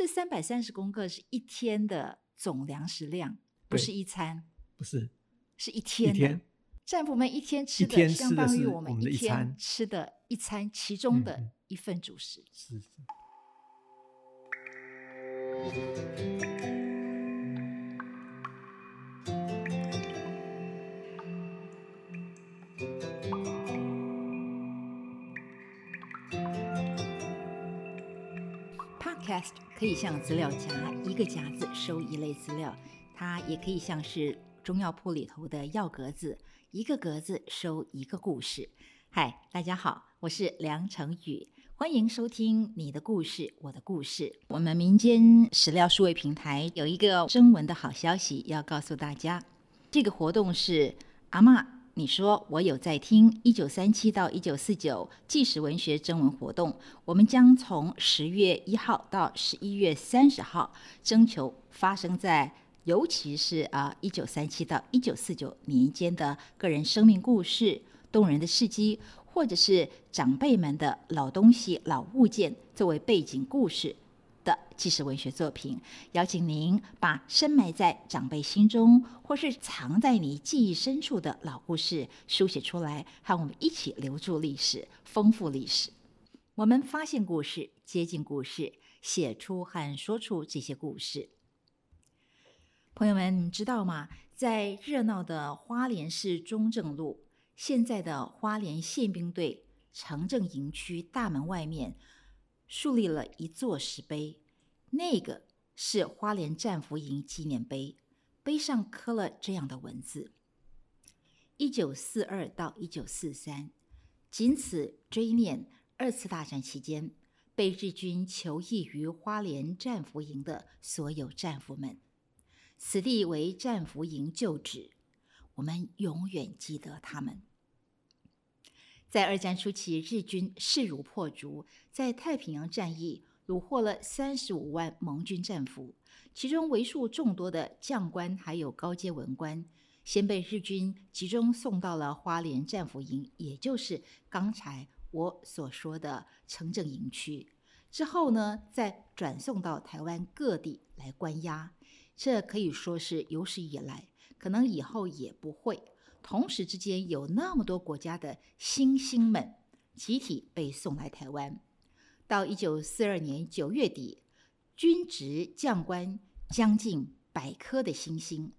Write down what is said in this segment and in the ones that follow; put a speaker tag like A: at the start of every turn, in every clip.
A: 这三百三十公克是一天的总粮食量，不是一餐，
B: 不是
A: 是一天
B: 天
A: 战俘们一天吃的相当于我
B: 们
A: 一天吃的一餐其中的一份主食。
B: 是是。
A: 可以像资料夹，一个夹子收一类资料；它也可以像是中药铺里头的药格子，一个格子收一个故事。嗨，大家好，我是梁成宇，欢迎收听《你的故事，我的故事》。我们民间史料数位平台有一个征文的好消息要告诉大家，这个活动是阿嬷。你说我有在听一九三七到一九四九纪实文学征文活动，我们将从十月一号到十一月三十号征求发生在尤其是啊一九三七到一九四九年间的个人生命故事、动人的事迹，或者是长辈们的老东西、老物件作为背景故事。的纪实文学作品，邀请您把深埋在长辈心中，或是藏在你记忆深处的老故事书写出来，和我们一起留住历史，丰富历史。我们发现故事，接近故事，写出和说出这些故事。朋友们，你知道吗？在热闹的花莲市中正路，现在的花莲宪兵队城镇营区大门外面。树立了一座石碑，那个是花莲战俘营纪念碑，碑上刻了这样的文字：一九四二到一九四三，仅此追念二次大战期间被日军囚役于花莲战俘营的所有战俘们。此地为战俘营旧址，我们永远记得他们。在二战初期，日军势如破竹，在太平洋战役虏获了三十五万盟军战俘，其中为数众多的将官还有高阶文官，先被日军集中送到了花莲战俘营，也就是刚才我所说的城镇营区。之后呢，再转送到台湾各地来关押。这可以说是有史以来，可能以后也不会。同时之间有那么多国家的新星们集体被送来台湾。到一九四二年九月底，军职将官将近百颗的星星，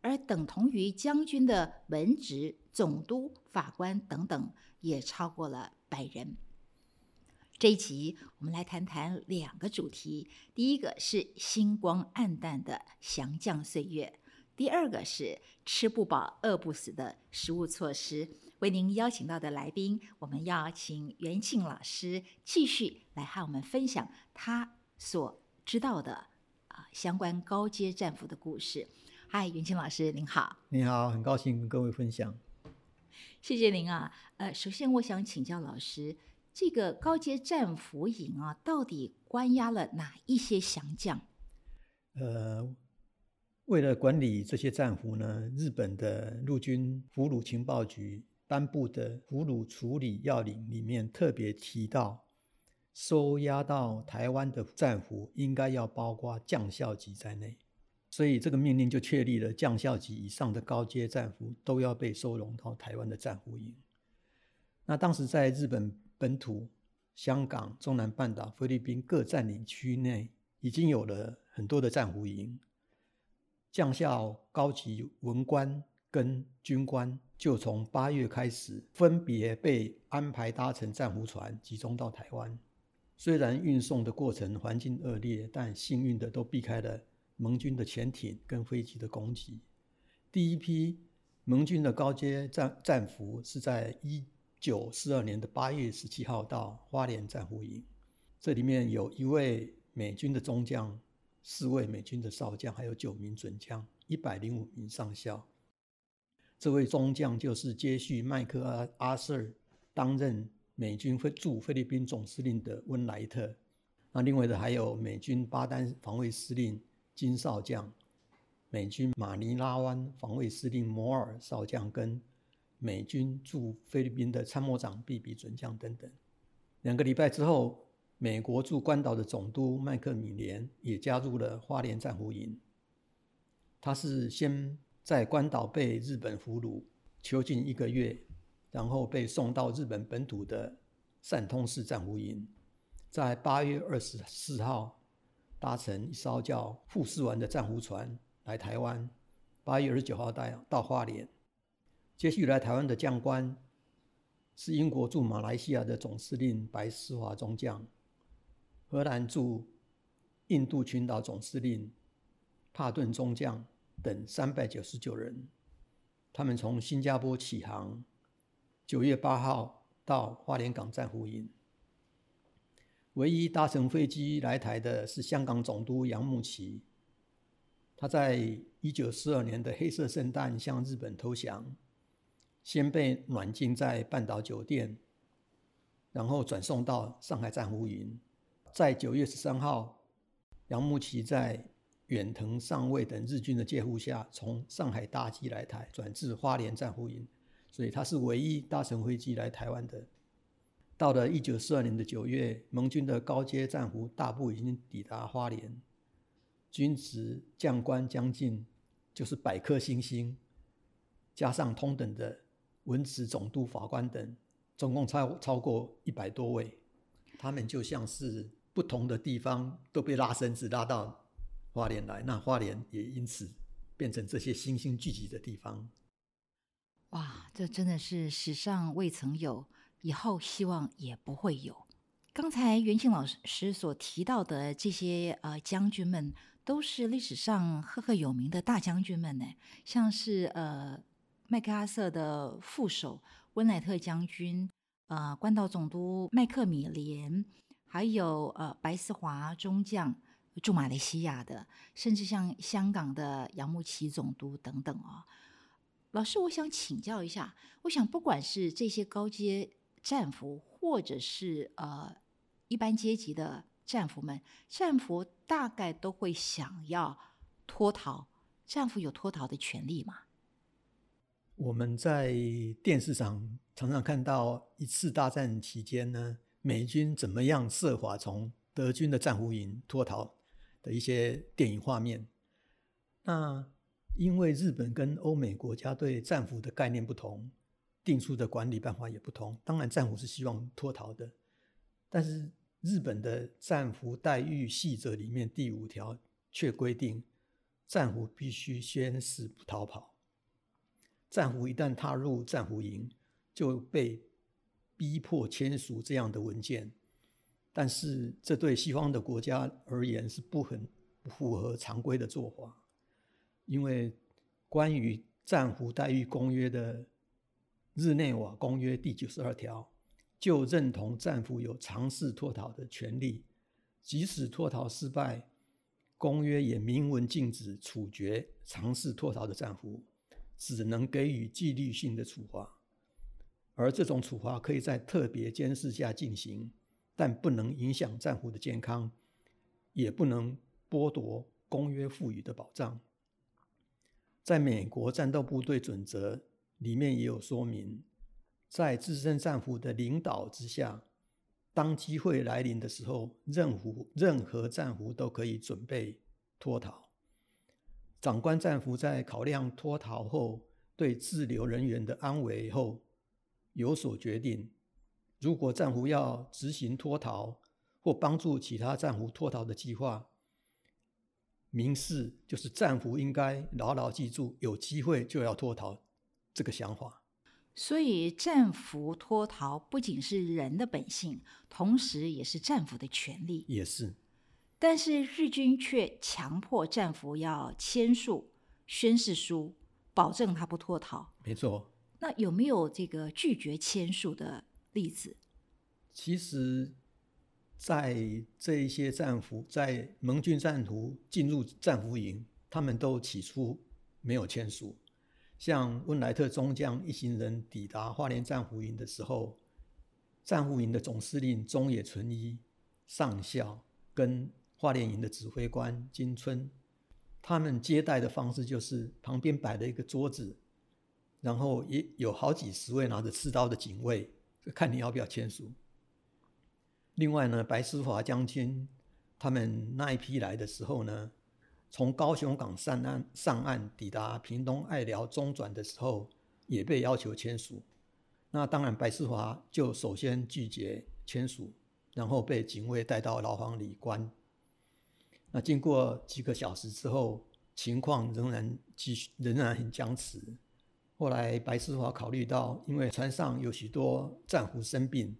A: 而等同于将军的文职、总督、法官等等也超过了百人。这一集我们来谈谈两个主题，第一个是星光暗淡的降将岁月。第二个是吃不饱、饿不死的食物措施。为您邀请到的来宾，我们要请袁庆老师继续来和我们分享他所知道的啊相关高阶战俘的故事。嗨，袁庆老师，您好。
B: 你好，很高兴跟各位分享。
A: 谢谢您啊。呃，首先我想请教老师，这个高阶战俘营啊，到底关押了哪一些降将？
B: 呃。为了管理这些战俘呢，日本的陆军俘虏情报局颁布的俘虏处理要领里面特别提到，收押到台湾的战俘应该要包括将校级在内，所以这个命令就确立了将校级以上的高阶战俘都要被收容到台湾的战俘营。那当时在日本本土、香港、中南半岛、菲律宾各占领区内，已经有了很多的战俘营。将校、高级文官跟军官就从八月开始，分别被安排搭乘战俘船，集中到台湾。虽然运送的过程环境恶劣，但幸运的都避开了盟军的潜艇跟飞机的攻击。第一批盟军的高阶战战俘是在一九四二年的八月十七号到花莲战俘营，这里面有一位美军的中将。四位美军的少将，还有九名准将，一百零五名上校。这位中将就是接续麦克阿阿瑟担任美军驻菲律宾总司令的温莱特。那另外的还有美军巴丹防卫司令金少将，美军马尼拉湾防卫司令摩尔少将，跟美军驻菲律宾的参谋长毕比准将等等。两个礼拜之后，美国驻关岛的总督麦克米连也加入了花莲战俘营。他是先在关岛被日本俘虏囚禁一个月，然后被送到日本本土的善通市战俘营，在八月二十四号搭乘一艘叫富士丸的战俘船来台湾，八月二十九号到到花莲。接续来台湾的将官是英国驻马来西亚的总司令白思华中将。荷兰驻印度群岛总司令帕顿中将等三百九十九人，他们从新加坡起航，九月八号到花莲港站俘营。唯一搭乘飞机来台的是香港总督杨慕琦，他在一九四二年的黑色圣诞向日本投降，先被软禁在半岛酒店，然后转送到上海战俘营。在九月十三号，杨慕琦在远藤上尉等日军的介护下，从上海搭机来台，转至花莲战俘营，所以他是唯一搭乘飞机来台湾的。到了一九四二年的九月，盟军的高阶战俘大部已经抵达花莲，军职将官将近就是百颗星星，加上同等的文职总督、法官等，总共超超过一百多位，他们就像是。不同的地方都被拉绳子拉到花莲来，那花莲也因此变成这些星星聚集的地方。
A: 哇，这真的是史上未曾有，以后希望也不会有。刚才袁庆老师所提到的这些呃将军们，都是历史上赫赫有名的大将军们呢，像是呃麦克阿瑟的副手温莱特将军，呃关岛总督麦克米连。还有呃，白思华中将驻马来西亚的，甚至像香港的杨慕琦总督等等哦。老师，我想请教一下，我想不管是这些高阶战俘，或者是呃一般阶级的战俘们，战俘大概都会想要脱逃，战俘有脱逃的权利吗？
B: 我们在电视上常常看到一次大战期间呢。美军怎么样设法从德军的战俘营脱逃的一些电影画面？那因为日本跟欧美国家对战俘的概念不同，定出的管理办法也不同。当然，战俘是希望脱逃的，但是日本的战俘待遇细则里面第五条却规定，战俘必须宣誓不逃跑。战俘一旦踏入战俘营，就被。逼迫签署这样的文件，但是这对西方的国家而言是不很不符合常规的做法，因为关于战俘待遇公约的日内瓦公约第九十二条就认同战俘有尝试脱逃的权利，即使脱逃失败，公约也明文禁止处决尝试脱逃的战俘，只能给予纪律性的处罚。而这种处罚可以在特别监视下进行，但不能影响战俘的健康，也不能剥夺公约赋予的保障。在美国战斗部队准则里面也有说明，在资深战俘的领导之下，当机会来临的时候，任何任何战俘都可以准备脱逃。长官战俘在考量脱逃后对滞留人员的安危后。有所决定。如果战俘要执行脱逃或帮助其他战俘脱逃的计划，明示就是战俘应该牢牢记住有机会就要脱逃这个想法。
A: 所以，战俘脱逃不仅是人的本性，同时也是战俘的权利。
B: 也是。
A: 但是日军却强迫战俘要签署宣誓书，保证他不脱逃。
B: 没错。
A: 那有没有这个拒绝签署的例子？
B: 其实，在这一些战俘在盟军战俘进入战俘营，他们都起初没有签署。像温莱特中将一行人抵达花莲战俘营的时候，战俘营的总司令中野纯一上校跟花莲营的指挥官金春，他们接待的方式就是旁边摆了一个桌子。然后也有好几十位拿着刺刀的警卫，看你要不要签署。另外呢，白思华将军他们那一批来的时候呢，从高雄港上岸上岸抵达屏东爱寮中转的时候，也被要求签署。那当然，白思华就首先拒绝签署，然后被警卫带到牢房里关。那经过几个小时之后，情况仍然继续，仍然很僵持。后来白思华考虑到，因为船上有许多战俘生病。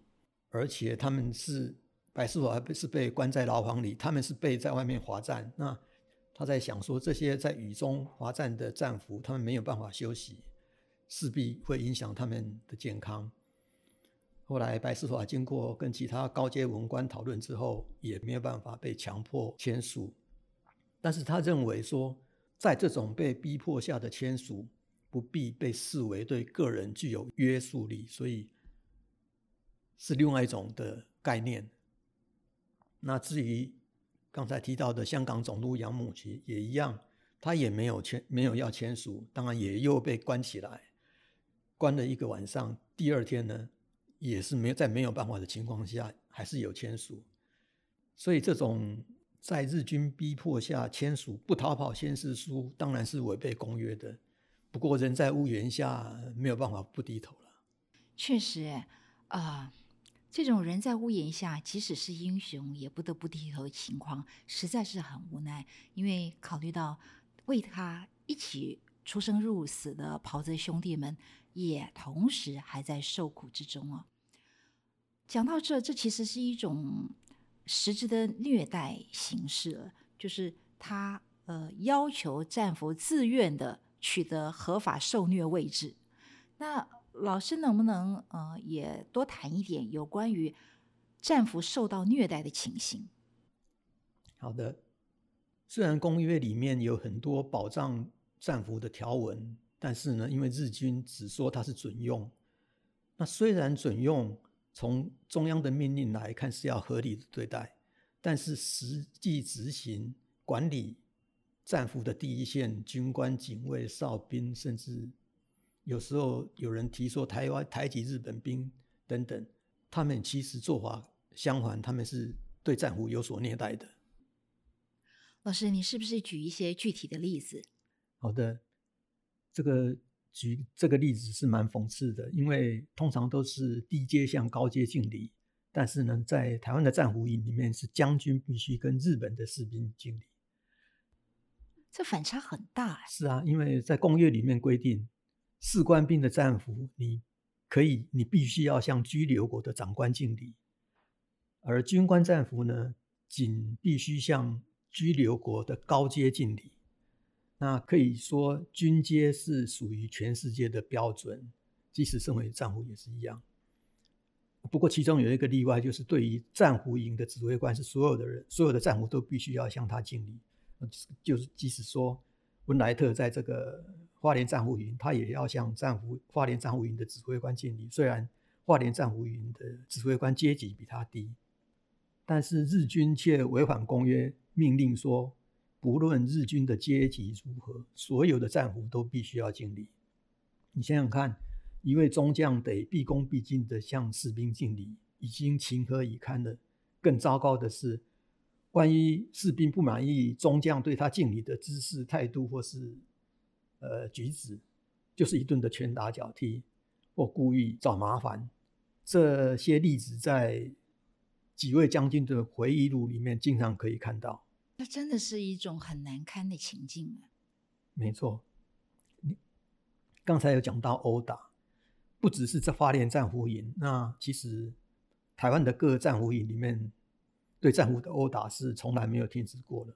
B: 而且他们是白思华是被关在牢房里，他们是被在外面罚站。那他在想说，这些在雨中罚站的战俘，他们没有办法休息，势必会影响他们的健康。后来白思华经过跟其他高阶文官讨论之后，也没有办法被强迫签署。但是他认为说，在这种被逼迫下的签署，不必被视为对个人具有约束力，所以。是另外一种的概念。那至于刚才提到的香港总督杨慕琦也一样，他也没有签，没有要签署，当然也又被关起来，关了一个晚上。第二天呢，也是没有在没有办法的情况下，还是有签署。所以这种在日军逼迫下签署不逃跑宣誓书，当然是违背公约的。不过人在屋檐下，没有办法不低头了。
A: 确实，啊。这种人在屋檐下，即使是英雄，也不得不低头的情况，实在是很无奈。因为考虑到为他一起出生入死的袍泽兄弟们，也同时还在受苦之中啊。讲到这，这其实是一种实质的虐待形式了，就是他呃要求战俘自愿的取得合法受虐位置，那。老师能不能呃也多谈一点有关于战俘受到虐待的情形？
B: 好的，虽然公约里面有很多保障战俘的条文，但是呢，因为日军只说它是准用，那虽然准用，从中央的命令来看是要合理的对待，但是实际执行管理战俘的第一线军官、警卫、哨兵，甚至。有时候有人提说台湾台籍日本兵等等，他们其实做法相反，他们是对战俘有所虐待的。
A: 老师，你是不是举一些具体的例子？
B: 好的，这个举这个例子是蛮讽刺的，因为通常都是低阶向高阶敬礼，但是呢，在台湾的战俘营里面是将军必须跟日本的士兵敬礼，
A: 这反差很大。
B: 是啊，因为在公约里面规定。士官兵的战俘，你可以，你必须要向居留国的长官敬礼；而军官战俘呢，仅必须向居留国的高阶敬礼。那可以说，军阶是属于全世界的标准，即使身为战俘也是一样。不过，其中有一个例外，就是对于战俘营的指挥官，是所有的人，所有的战俘都必须要向他敬礼。就是即使说温莱特在这个。花莲战俘营，他也要向战俘花莲战俘营的指挥官敬礼。虽然花莲战俘营的指挥官阶级比他低，但是日军却违反公约，命令说，不论日军的阶级如何，所有的战俘都必须要敬礼。你想想看，一位中将得毕恭毕敬地向士兵敬礼，已经情何以堪了。更糟糕的是，万一士兵不满意中将对他敬礼的姿势、态度，或是呃，举止就是一顿的拳打脚踢，或故意找麻烦，这些例子在几位将军的回忆录里面经常可以看到。
A: 那真的是一种很难堪的情境啊！
B: 没错，你刚才有讲到殴打，不只是在花莲战俘营，那其实台湾的各个战俘营里面对战俘的殴打是从来没有停止过的。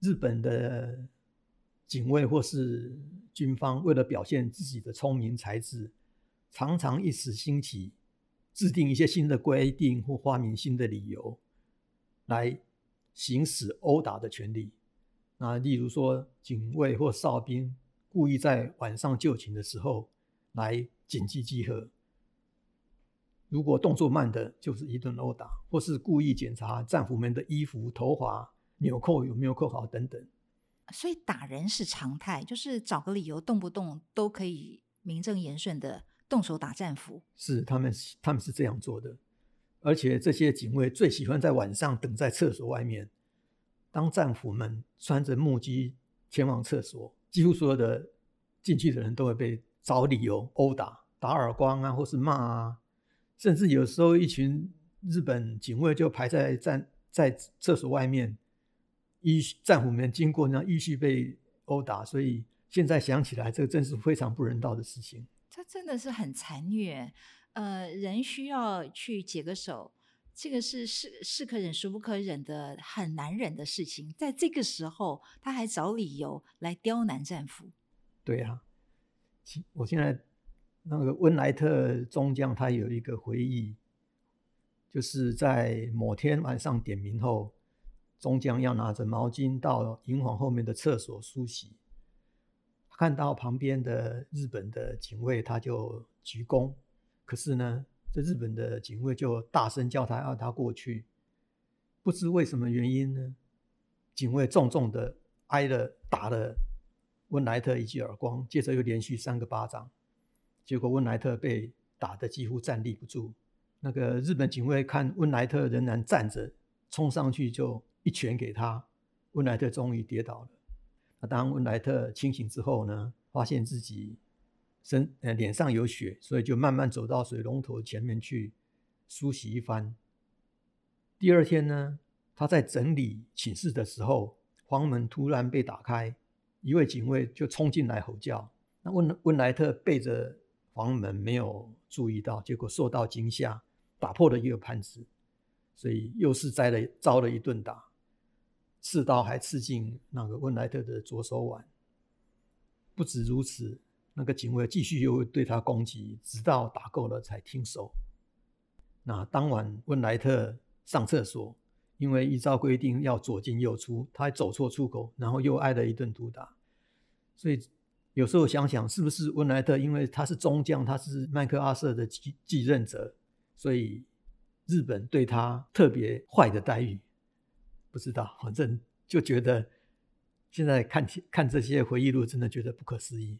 B: 日本的。警卫或是军方为了表现自己的聪明才智，常常一时兴起，制定一些新的规定或发明新的理由，来行使殴打的权利。那例如说，警卫或哨兵故意在晚上就寝的时候来紧急集合，如果动作慢的，就是一顿殴打；或是故意检查战俘们的衣服、头发纽扣有没有扣好等等。
A: 所以打人是常态，就是找个理由，动不动都可以名正言顺的动手打战俘。
B: 是他们，他们是这样做的。而且这些警卫最喜欢在晚上等在厕所外面。当战俘们穿着木屐前往厕所，几乎所有的进去的人都会被找理由殴打、打耳光啊，或是骂啊，甚至有时候一群日本警卫就排在站在厕所外面，依战俘们经过，那依序被殴打。所以现在想起来，这个真是非常不人道的事情。
A: 他真的是很残虐。呃，人需要去解个手。这个是是是可忍孰不可忍的很难忍的事情，在这个时候他还找理由来刁难战俘。
B: 对啊，我现在那个温莱特中将他有一个回忆，就是在某天晚上点名后，中将要拿着毛巾到营房后面的厕所梳洗，看到旁边的日本的警卫，他就鞠躬，可是呢。这日本的警卫就大声叫他，要他过去。不知为什么原因呢？警卫重重的挨了打了温莱特一记耳光，接着又连续三个巴掌，结果温莱特被打得几乎站立不住。那个日本警卫看温莱特仍然站着，冲上去就一拳给他，温莱特终于跌倒了。那当温莱特清醒之后呢，发现自己。身呃脸上有血，所以就慢慢走到水龙头前面去梳洗一番。第二天呢，他在整理寝室的时候，房门突然被打开，一位警卫就冲进来吼叫。那温温莱特背着房门没有注意到，结果受到惊吓，打破了一个盘子，所以又是栽了遭了一顿打，刺刀还刺进那个温莱特的左手腕。不止如此。那个警卫继续又对他攻击，直到打够了才停手。那当晚温莱特上厕所，因为依照规定要左进右出，他走错出口，然后又挨了一顿毒打。所以有时候想想，是不是温莱特因为他是中将，他是麦克阿瑟的继继任者，所以日本对他特别坏的待遇？不知道，反正就觉得现在看看这些回忆录，真的觉得不可思议。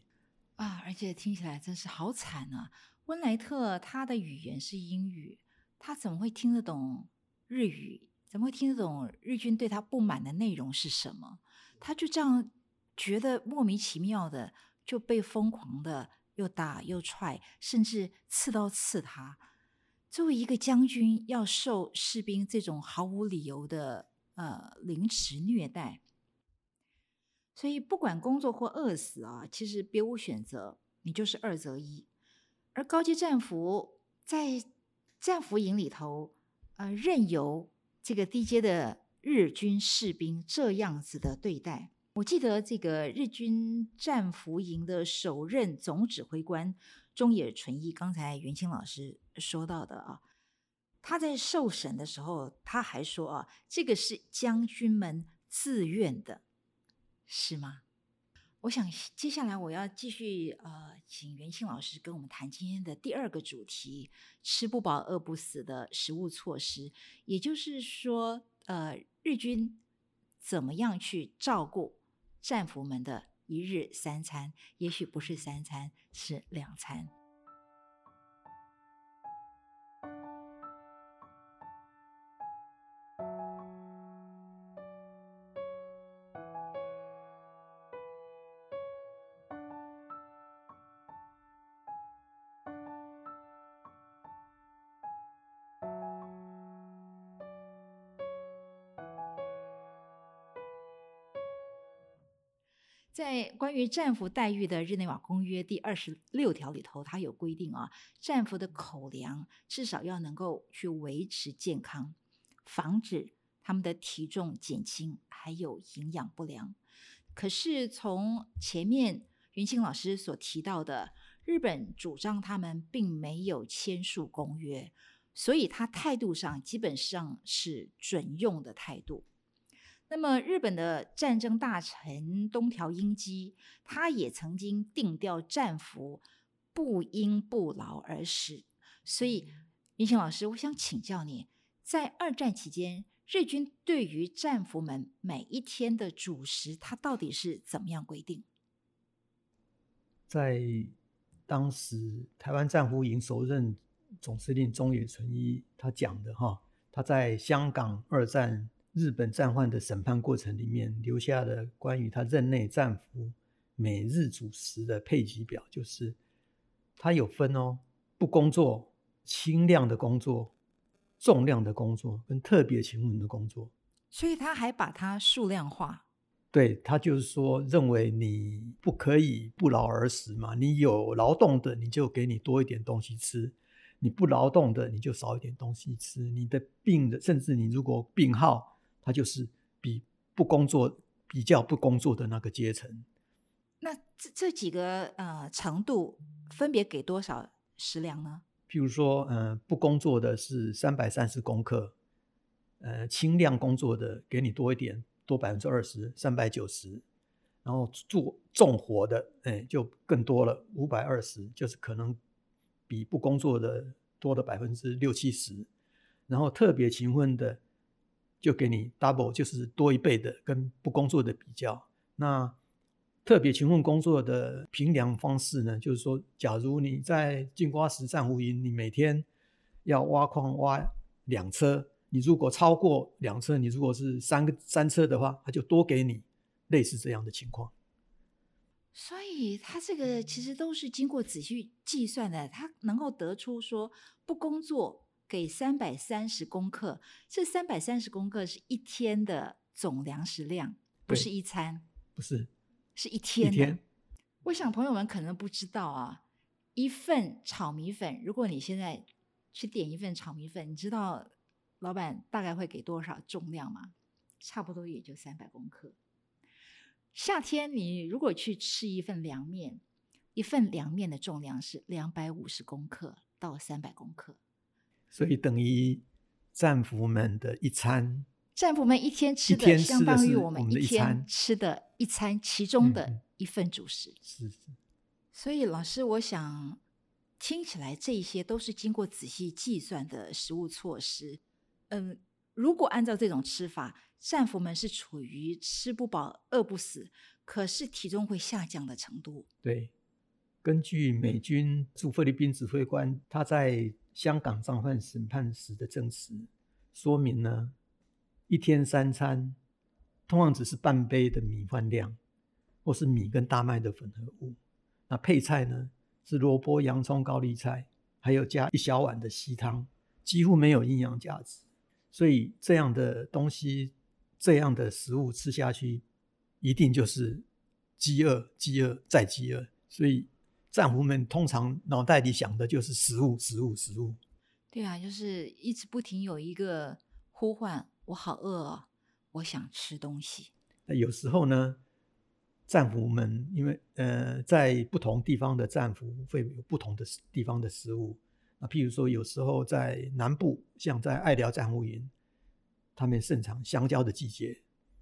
A: 啊，而且听起来真是好惨啊！温莱特他的语言是英语，他怎么会听得懂日语？怎么会听得懂日军对他不满的内容是什么？他就这样觉得莫名其妙的就被疯狂的又打又踹，甚至刺刀刺他。作为一个将军，要受士兵这种毫无理由的呃凌迟虐待。所以，不管工作或饿死啊，其实别无选择，你就是二择一。而高级战俘在战俘营里头，呃，任由这个低阶的日军士兵这样子的对待。我记得这个日军战俘营的首任总指挥官中野纯一，刚才袁清老师说到的啊，他在受审的时候，他还说啊，这个是将军们自愿的。是吗？我想接下来我要继续呃，请袁庆老师跟我们谈今天的第二个主题：吃不饱饿不死的食物措施。也就是说，呃，日军怎么样去照顾战俘们的一日三餐？也许不是三餐，是两餐。在关于战俘待遇的日内瓦公约第二十六条里头，它有规定啊，战俘的口粮至少要能够去维持健康，防止他们的体重减轻，还有营养不良。可是从前面云清老师所提到的，日本主张他们并没有签署公约，所以他态度上基本上是准用的态度。那么，日本的战争大臣东条英机，他也曾经定调战俘不应不劳而食。所以，云清老师，我想请教你，在二战期间，日军对于战俘们每一天的主食，他到底是怎么样规定？
B: 在当时台湾战俘营首任总司令中野纯一他讲的哈，他在香港二战日本战犯的审判过程里面留下的关于他任内战俘每日主食的配给表，就是他有分哦，不工作、轻量的工作、重量的工作跟特别勤奋的工作，
A: 所以他还把它数量化。
B: 对他就是说，认为你不可以不劳而食嘛，你有劳动的，你就给你多一点东西吃；你不劳动的，你就少一点东西吃。你的病的，甚至你如果病号，他就是比不工作比较不工作的那个阶层。
A: 那这这几个呃程度分别给多少食粮呢？
B: 譬如说，呃，不工作的是三百三十公克，呃，轻量工作的给你多一点。多百分之二十，三百九十，然后做重活的，哎，就更多了，五百二十，就是可能比不工作的多了百分之六七十，然后特别勤奋的就给你 double，就是多一倍的，跟不工作的比较。那特别勤奋工作的评量方式呢，就是说，假如你在金瓜石战湖营，你每天要挖矿挖两车。你如果超过两车，你如果是三个三车的话，他就多给你，类似这样的情况。
A: 所以他这个其实都是经过仔细计算的，他能够得出说不工作给三百三十公克，这三百三十公克是一天的总粮食量，不是一餐，
B: 不是，
A: 是一天。一天。我想朋友们可能不知道啊，一份炒米粉，如果你现在去点一份炒米粉，你知道。老板大概会给多少重量吗？差不多也就三百公克。夏天你如果去吃一份凉面，一份凉面的重量是两百五十公克到三百公克，
B: 所以等于战俘们的一餐，
A: 战俘们一天吃的相当于我们一天吃的一餐其中的一份主食。
B: 是是。
A: 所以老师，我想听起来这些都是经过仔细计算的食物措施。嗯，如果按照这种吃法，战俘们是处于吃不饱、饿不死，可是体重会下降的程度。
B: 对，根据美军驻菲律宾指挥官他在香港战犯审判时的证词说明呢，一天三餐通常只是半杯的米饭量，或是米跟大麦的混合物。那配菜呢是萝卜、洋葱、高丽菜，还有加一小碗的稀汤，几乎没有营养价值。所以这样的东西，这样的食物吃下去，一定就是饥饿、饥饿再饥饿。所以战俘们通常脑袋里想的就是食物、食物、食物。
A: 对啊，就是一直不停有一个呼唤：“我好饿哦，我想吃东西。”
B: 那有时候呢，战俘们因为呃，在不同地方的战俘会有不同的地方的食物。那譬如说，有时候在南部，像在爱寮战俘营，他们盛产香蕉的季节，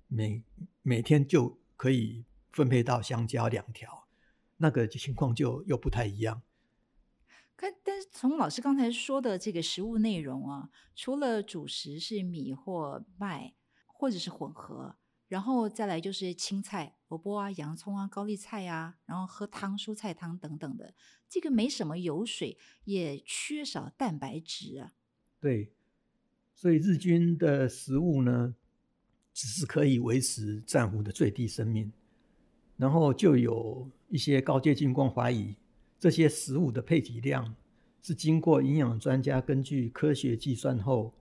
B: 每每天就可以分配到香蕉两条，那个情况就又不太一样。
A: 可但是从老师刚才说的这个食物内容啊，除了主食是米或麦，或者是混合。然后再来就是青菜、萝卜啊、洋葱啊、高丽菜啊，然后喝汤、蔬菜汤等等的，这个没什么油水，也缺少蛋白质啊。
B: 对，所以日军的食物呢，只是可以维持战俘的最低生命。然后就有一些高阶军官怀疑，这些食物的配给量是经过营养专家根据科学计算后，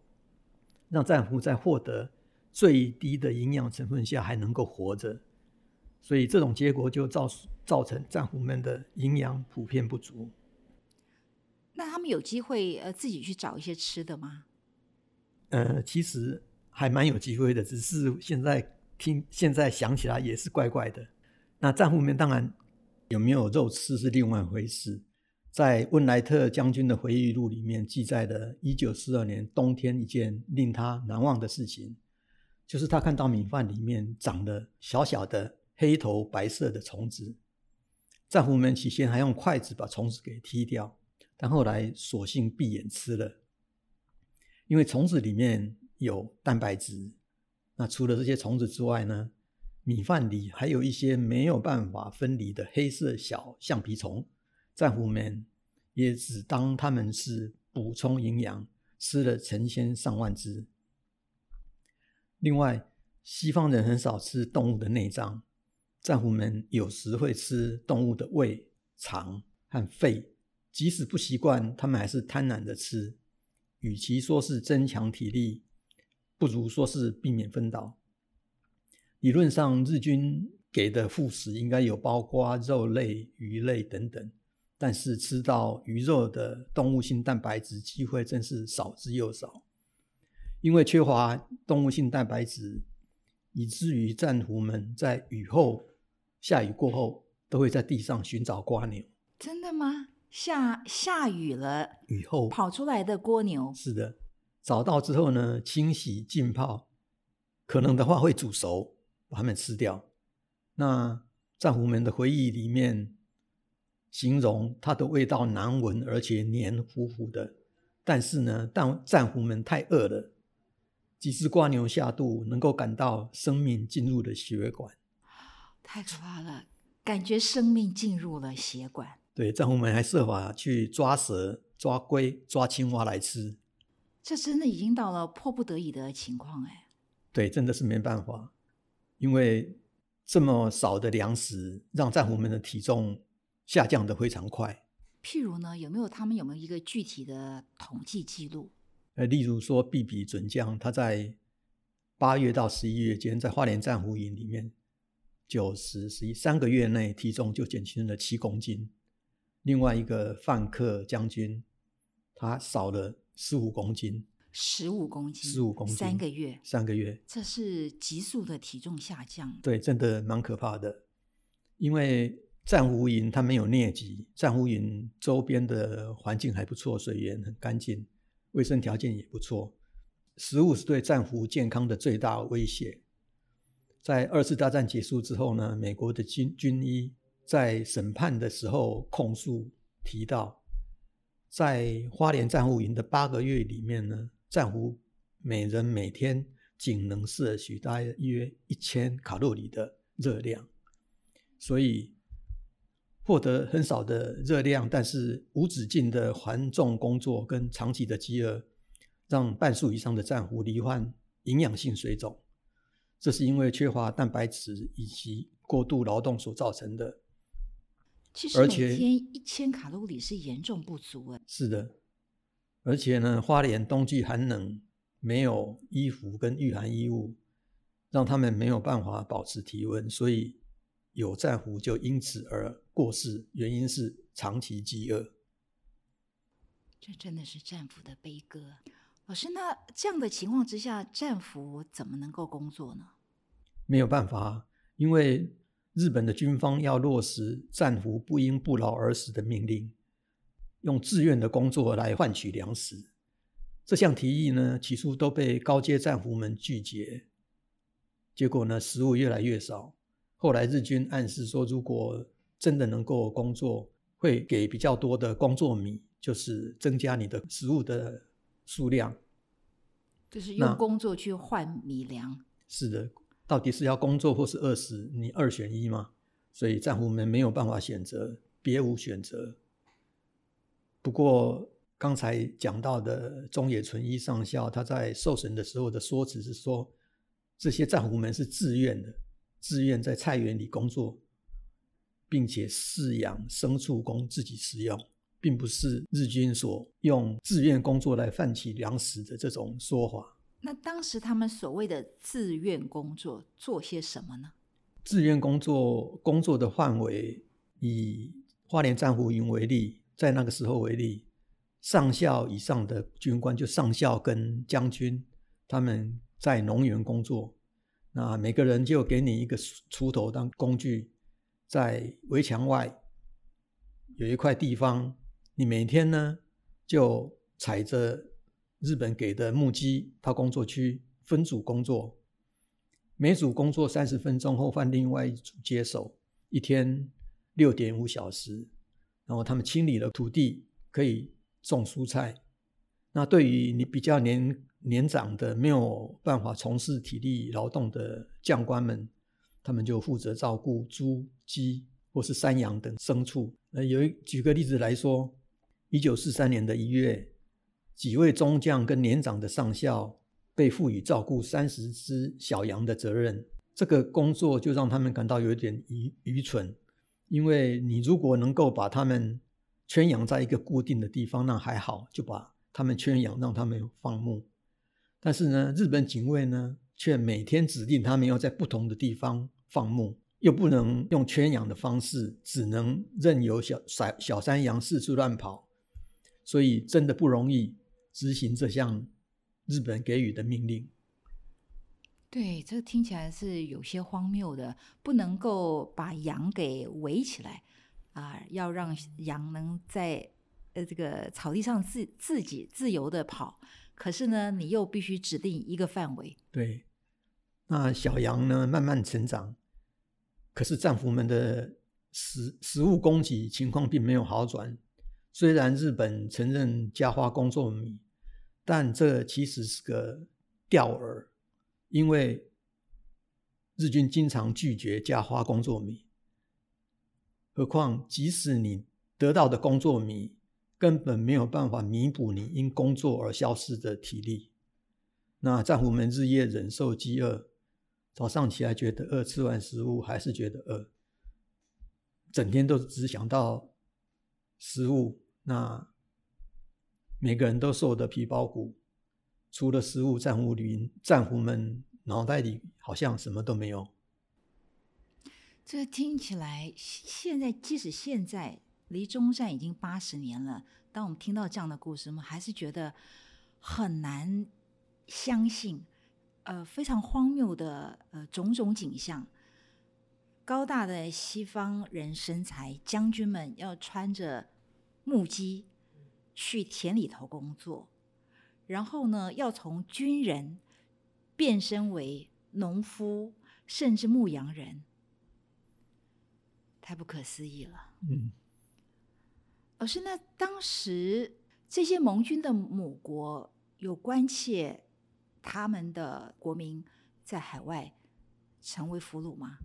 B: 让战俘在获得。最低的营养成分下还能够活着，所以这种结果就造造成战俘们的营养普遍不足。
A: 那他们有机会呃自己去找一些吃的吗？
B: 呃，其实还蛮有机会的，只是现在听现在想起来也是怪怪的。那战俘们当然有没有肉吃是另外一回事。在温莱特将军的回忆录里面记载的1942年冬天一件令他难忘的事情。就是他看到米饭里面长了小小的黑头白色的虫子，战俘们起先还用筷子把虫子给踢掉，但后来索性闭眼吃了，因为虫子里面有蛋白质。那除了这些虫子之外呢，米饭里还有一些没有办法分离的黑色小橡皮虫，战俘们也只当他们是补充营养，吃了成千上万只。另外，西方人很少吃动物的内脏，战俘们有时会吃动物的胃、肠和肺。即使不习惯，他们还是贪婪的吃。与其说是增强体力，不如说是避免分倒。理论上，日军给的副食应该有包括肉类、鱼类等等，但是吃到鱼肉的动物性蛋白质机会真是少之又少。因为缺乏动物性蛋白质，以至于战俘们在雨后、下雨过后，都会在地上寻找瓜牛。
A: 真的吗？下下雨了，
B: 雨后
A: 跑出来的蜗牛
B: 是的，找到之后呢，清洗浸泡，可能的话会煮熟，把它们吃掉。那战俘们的回忆里面形容它的味道难闻，而且黏糊糊的。但是呢，当战俘们太饿了，几只瓜牛下肚，能够感到生命进入了血管，
A: 太可怕了，感觉生命进入了血管。
B: 对，战俘们还设法去抓蛇、抓龟、抓青蛙来吃。
A: 这真的已经到了迫不得已的情况哎。
B: 对，真的是没办法，因为这么少的粮食，让战俘们的体重下降的非常快。
A: 譬如呢，有没有他们有没有一个具体的统计记录？
B: 呃，例如说，毕比准将他在八月到十一月间，在花莲战俘营里面，九十十一三个月内体重就减轻了七公斤。另外一个范克将军，他少了十五公斤，
A: 十五公斤，
B: 十五公斤，
A: 三个月，
B: 三个月，
A: 这是急速的体重下降。
B: 对，真的蛮可怕的。因为战俘营它没有疟疾，战俘营周边的环境还不错，水源很干净，卫生条件也不错。食物是对战俘健康的最大威胁。在二次大战结束之后呢，美国的军军医。在审判的时候控诉提到，在花莲战俘营的八个月里面呢，战俘每人每天仅能摄取大约一千卡路里的热量，所以获得很少的热量，但是无止境的繁重工作跟长期的饥饿，让半数以上的战俘罹患营养性水肿，这是因为缺乏蛋白质以及过度劳动所造成的。
A: 其实每天一千卡路里是严重不足哎。
B: 是的，而且呢，花莲冬季寒冷，没有衣服跟御寒衣物，让他们没有办法保持体温，所以有战俘就因此而过世，原因是长期饥饿。
A: 这真的是战俘的悲歌。老师，那这样的情况之下，战俘怎么能够工作呢？
B: 没有办法，因为。日本的军方要落实战俘不因不劳而死的命令，用自愿的工作来换取粮食。这项提议呢，起初都被高阶战俘们拒绝。结果呢，食物越来越少。后来日军暗示说，如果真的能够工作，会给比较多的工作米，就是增加你的食物的数量。
A: 就是用工作去换米粮。
B: 是的。到底是要工作或是饿死？你二选一吗？所以战俘们没有办法选择，别无选择。不过刚才讲到的中野纯一上校，他在受审的时候的说辞是说，这些战俘们是自愿的，自愿在菜园里工作，并且饲养牲畜供自己食用，并不是日军所用自愿工作来换取粮食的这种说法。
A: 那当时他们所谓的自愿工作做些什么呢？
B: 自愿工作工作的范围，以花莲战俘营为例，在那个时候为例，上校以上的军官，就上校跟将军，他们在农园工作，那每个人就给你一个锄头当工具，在围墙外有一块地方，你每天呢就踩着。日本给的木屐到工作区分组工作，每组工作三十分钟后换另外一组接手，一天六点五小时。然后他们清理了土地，可以种蔬菜。那对于你比较年年长的没有办法从事体力劳动的将官们，他们就负责照顾猪、鸡或是山羊等牲畜。那有一举个例子来说，一九四三年的一月。几位中将跟年长的上校被赋予照顾三十只小羊的责任。这个工作就让他们感到有一点愚愚蠢，因为你如果能够把他们圈养在一个固定的地方，那还好，就把他们圈养，让他们放牧。但是呢，日本警卫呢，却每天指定他们要在不同的地方放牧。又不能用圈养的方式，只能任由小小小山羊四处乱跑，所以真的不容易执行这项日本给予的命令。
A: 对，这个听起来是有些荒谬的，不能够把羊给围起来啊，要让羊能在呃这个草地上自自己自由的跑，可是呢，你又必须指定一个范围。
B: 对，那小羊呢，慢慢成长。可是战俘们的食食物供给情况并没有好转。虽然日本承认加花工作米，但这其实是个钓饵，因为日军经常拒绝加花工作米。何况，即使你得到的工作米，根本没有办法弥补你因工作而消失的体力。那战俘们日夜忍受饥饿。早上起来觉得饿，吃完食物还是觉得饿，整天都只想到食物。那每个人都瘦得皮包骨，除了食物，战俘旅战俘们脑袋里好像什么都没有。
A: 这听起来，现在即使现在离中战已经八十年了，当我们听到这样的故事，我们还是觉得很难相信。呃，非常荒谬的呃种种景象，高大的西方人身材，将军们要穿着木屐去田里头工作，然后呢，要从军人变身为农夫，甚至牧羊人，太不可思议了。嗯，老师那当时这些盟军的母国有关切。他们的国民在海外成为俘虏吗？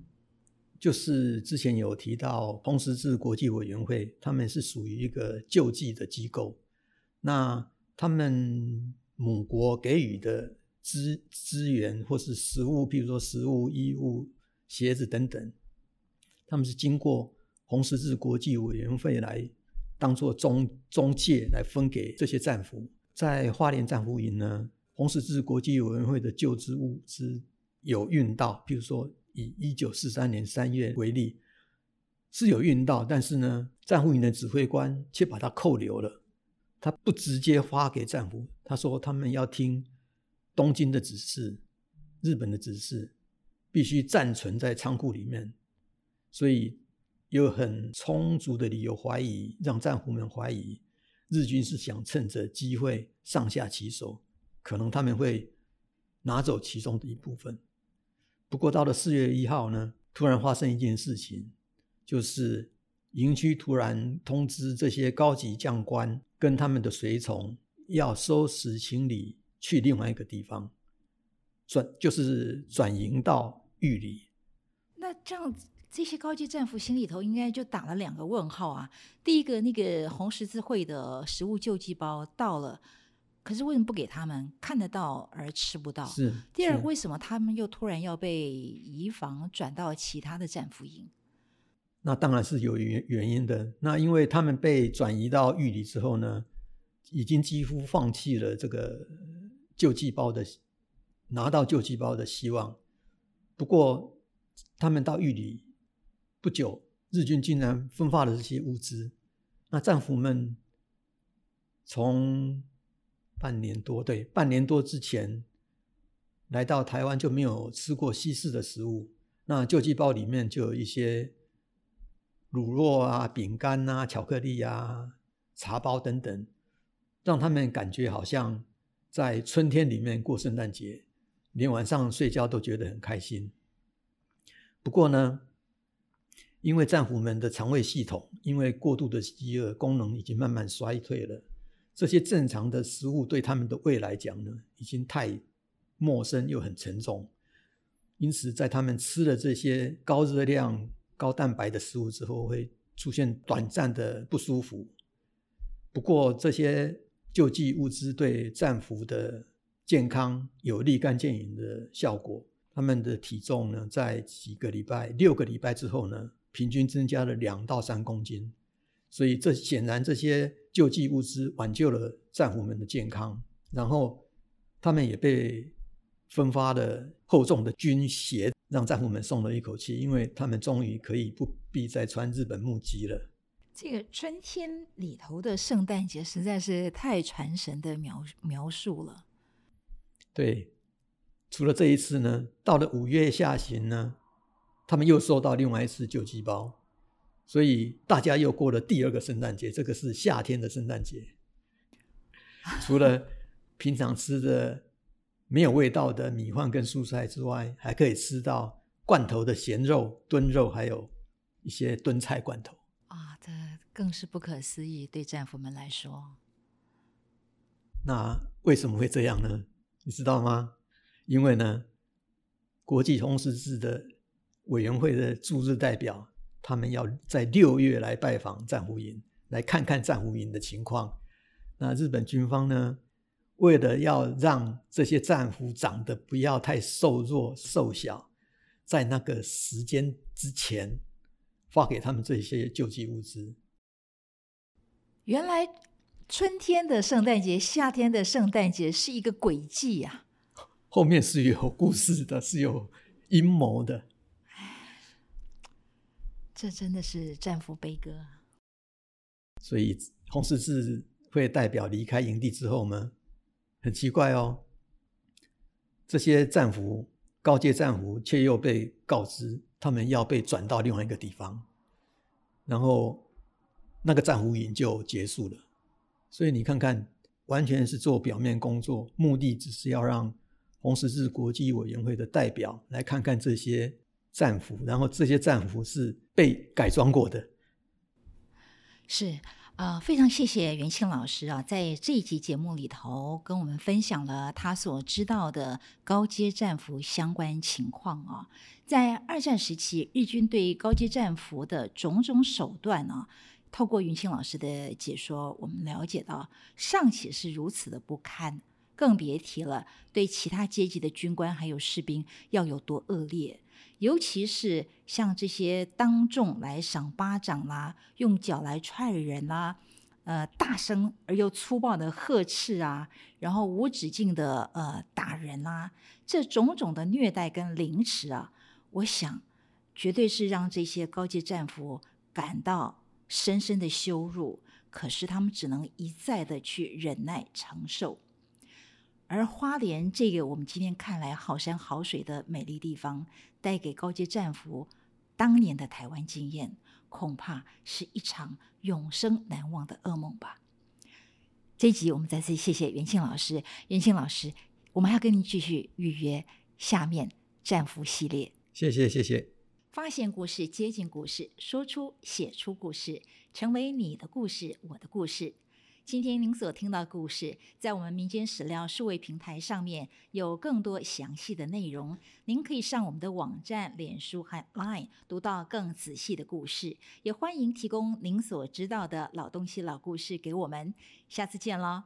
B: 就是之前有提到红十字国际委员会，他们是属于一个救济的机构。那他们母国给予的资资源或是食物，譬如说食物、衣物、鞋子等等，他们是经过红十字国际委员会来当做中中介来分给这些战俘。在花莲战俘营呢？红十字国际委员会的救治物资有运到，譬如说以一九四三年三月为例，是有运到，但是呢，战俘营的指挥官却把它扣留了，他不直接发给战俘，他说他们要听东京的指示，日本的指示，必须暂存在仓库里面，所以有很充足的理由怀疑，让战俘们怀疑日军是想趁着机会上下其手。可能他们会拿走其中的一部分。不过到了四月一号呢，突然发生一件事情，就是营区突然通知这些高级将官跟他们的随从要收拾行李去另外一个地方，转就是转营到狱里。
A: 那这样这些高级战俘心里头应该就打了两个问号啊。第一个，那个红十字会的食物救济包到了。可是为什么不给他们看得到而吃不到？
B: 是
A: 第二，为什么他们又突然要被移防转到其他的战俘营？
B: 那当然是有原原因的。那因为他们被转移到狱里之后呢，已经几乎放弃了这个救济包的拿到救济包的希望。不过他们到狱里不久，日军竟然分发了这些物资。那战俘们从半年多，对，半年多之前来到台湾就没有吃过西式的食物。那救济包里面就有一些乳酪啊、饼干啊、巧克力啊、茶包等等，让他们感觉好像在春天里面过圣诞节，连晚上睡觉都觉得很开心。不过呢，因为战俘们的肠胃系统因为过度的饥饿功能已经慢慢衰退了。这些正常的食物对他们的胃来讲呢，已经太陌生又很沉重，因此在他们吃了这些高热量、高蛋白的食物之后，会出现短暂的不舒服。不过这些救济物资对战俘的健康有立竿见影的效果。他们的体重呢，在几个礼拜、六个礼拜之后呢，平均增加了两到三公斤。所以这显然这些救济物资挽救了战俘们的健康，然后他们也被分发的厚重的军鞋，让战俘们松了一口气，因为他们终于可以不必再穿日本木屐了。
A: 这个春天里头的圣诞节实在是太传神的描描述了。
B: 对，除了这一次呢，到了五月下旬呢，他们又收到另外一次救济包。所以大家又过了第二个圣诞节，这个是夏天的圣诞节。除了平常吃的没有味道的米饭跟蔬菜之外，还可以吃到罐头的咸肉、炖肉，还有一些炖菜罐头。
A: 啊，这更是不可思议，对战俘们来说。
B: 那为什么会这样呢？你知道吗？因为呢，国际红十字的委员会的驻日代表。他们要在六月来拜访战俘营，来看看战俘营的情况。那日本军方呢，为了要让这些战俘长得不要太瘦弱、瘦小，在那个时间之前发给他们这些救济物资。
A: 原来春天的圣诞节、夏天的圣诞节是一个诡计呀！
B: 后面是有故事的，是有阴谋的。
A: 这真的是战俘悲歌。
B: 所以红十字会代表离开营地之后呢，很奇怪哦，这些战俘高阶战俘却又被告知他们要被转到另外一个地方，然后那个战俘营就结束了。所以你看看，完全是做表面工作，目的只是要让红十字国际委员会的代表来看看这些。战俘，然后这些战俘是被改装过的。
A: 是啊，非常谢谢袁庆老师啊，在这一集节目里头跟我们分享了他所知道的高阶战俘相关情况啊。在二战时期，日军对高阶战俘的种种手段呢，透过袁庆老师的解说，我们了解到尚且是如此的不堪，更别提了对其他阶级的军官还有士兵要有多恶劣。尤其是像这些当众来赏巴掌啦，用脚来踹人啦，呃，大声而又粗暴的呵斥啊，然后无止境的呃打人啦，这种种的虐待跟凌迟啊，我想绝对是让这些高级战俘感到深深的羞辱。可是他们只能一再的去忍耐承受。而花莲这个我们今天看来好山好水的美丽地方，带给高阶战俘当年的台湾经验，恐怕是一场永生难忘的噩梦吧。这一集我们再次谢谢袁庆老师，袁庆老师，我们还要跟您继续预约下面战俘系列。
B: 谢谢谢谢。
A: 发现故事，接近故事，说出写出故事，成为你的故事，我的故事。今天您所听到的故事，在我们民间史料数位平台上面有更多详细的内容，您可以上我们的网站、脸书和 Line 读到更仔细的故事。也欢迎提供您所知道的老东西、老故事给我们。下次见喽！